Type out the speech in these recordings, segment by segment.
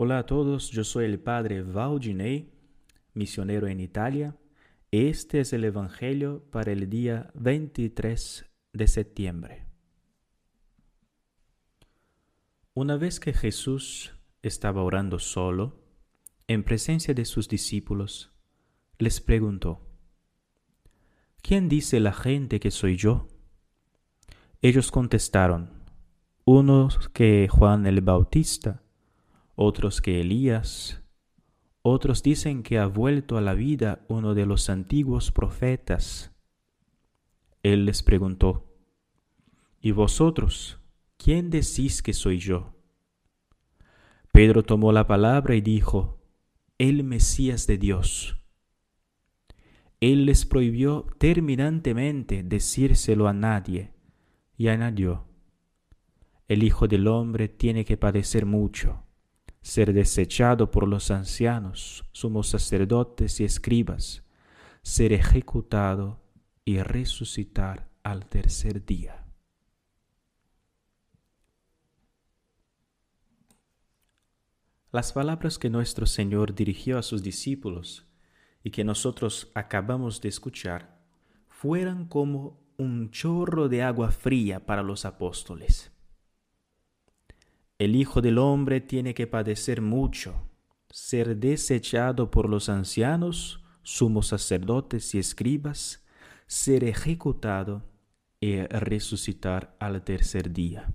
Hola a todos, yo soy el padre Valdinei, misionero en Italia. Este es el Evangelio para el día 23 de septiembre. Una vez que Jesús estaba orando solo, en presencia de sus discípulos, les preguntó, ¿Quién dice la gente que soy yo? Ellos contestaron, unos que Juan el Bautista, otros que Elías, otros dicen que ha vuelto a la vida uno de los antiguos profetas. Él les preguntó, ¿Y vosotros, quién decís que soy yo? Pedro tomó la palabra y dijo, el Mesías de Dios. Él les prohibió terminantemente decírselo a nadie y añadió, el Hijo del Hombre tiene que padecer mucho ser desechado por los ancianos, sumos sacerdotes y escribas, ser ejecutado y resucitar al tercer día. Las palabras que nuestro Señor dirigió a sus discípulos y que nosotros acabamos de escuchar fueran como un chorro de agua fría para los apóstoles. El Hijo del Hombre tiene que padecer mucho, ser desechado por los ancianos, sumos sacerdotes y escribas, ser ejecutado y resucitar al tercer día.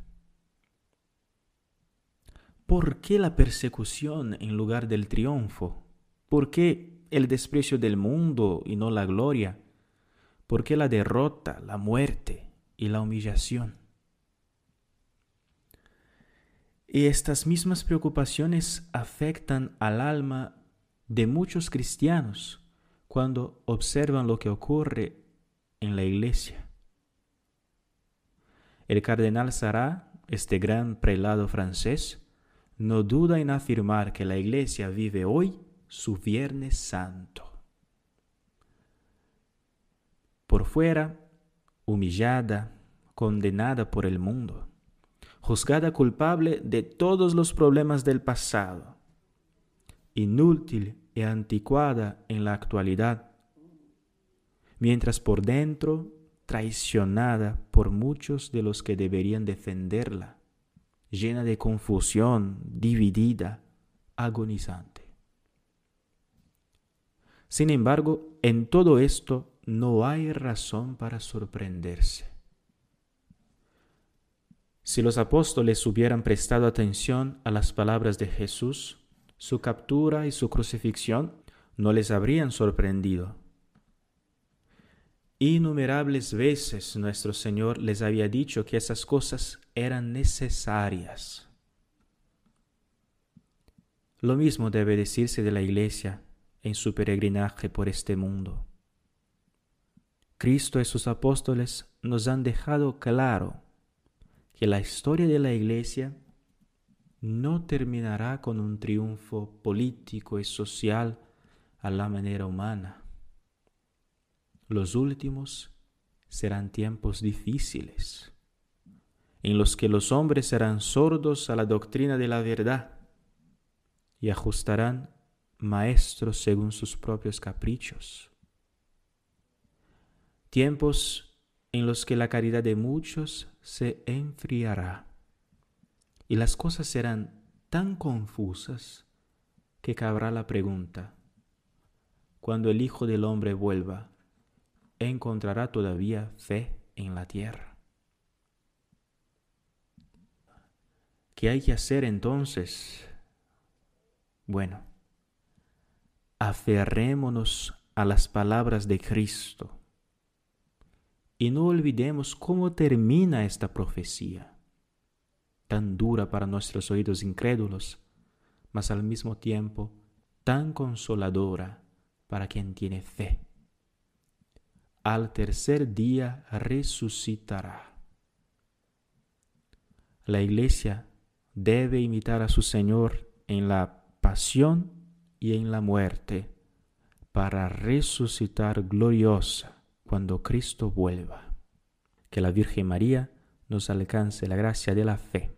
¿Por qué la persecución en lugar del triunfo? ¿Por qué el desprecio del mundo y no la gloria? ¿Por qué la derrota, la muerte y la humillación? Y estas mismas preocupaciones afectan al alma de muchos cristianos cuando observan lo que ocurre en la iglesia. El cardenal Sará, este gran prelado francés, no duda en afirmar que la iglesia vive hoy su Viernes Santo. Por fuera, humillada, condenada por el mundo juzgada culpable de todos los problemas del pasado, inútil y anticuada en la actualidad, mientras por dentro traicionada por muchos de los que deberían defenderla, llena de confusión, dividida, agonizante. Sin embargo, en todo esto no hay razón para sorprenderse. Si los apóstoles hubieran prestado atención a las palabras de Jesús, su captura y su crucifixión no les habrían sorprendido. Innumerables veces nuestro Señor les había dicho que esas cosas eran necesarias. Lo mismo debe decirse de la Iglesia en su peregrinaje por este mundo. Cristo y sus apóstoles nos han dejado claro que la historia de la Iglesia no terminará con un triunfo político y social a la manera humana. Los últimos serán tiempos difíciles, en los que los hombres serán sordos a la doctrina de la verdad y ajustarán maestros según sus propios caprichos. Tiempos en los que la caridad de muchos se enfriará y las cosas serán tan confusas que cabrá la pregunta, cuando el Hijo del Hombre vuelva, ¿encontrará todavía fe en la tierra? ¿Qué hay que hacer entonces? Bueno, aferrémonos a las palabras de Cristo y no olvidemos cómo termina esta profecía, tan dura para nuestros oídos incrédulos, mas al mismo tiempo tan consoladora para quien tiene fe. Al tercer día resucitará. La iglesia debe imitar a su Señor en la pasión y en la muerte para resucitar gloriosa cuando Cristo vuelva. Que la Virgen María nos alcance la gracia de la fe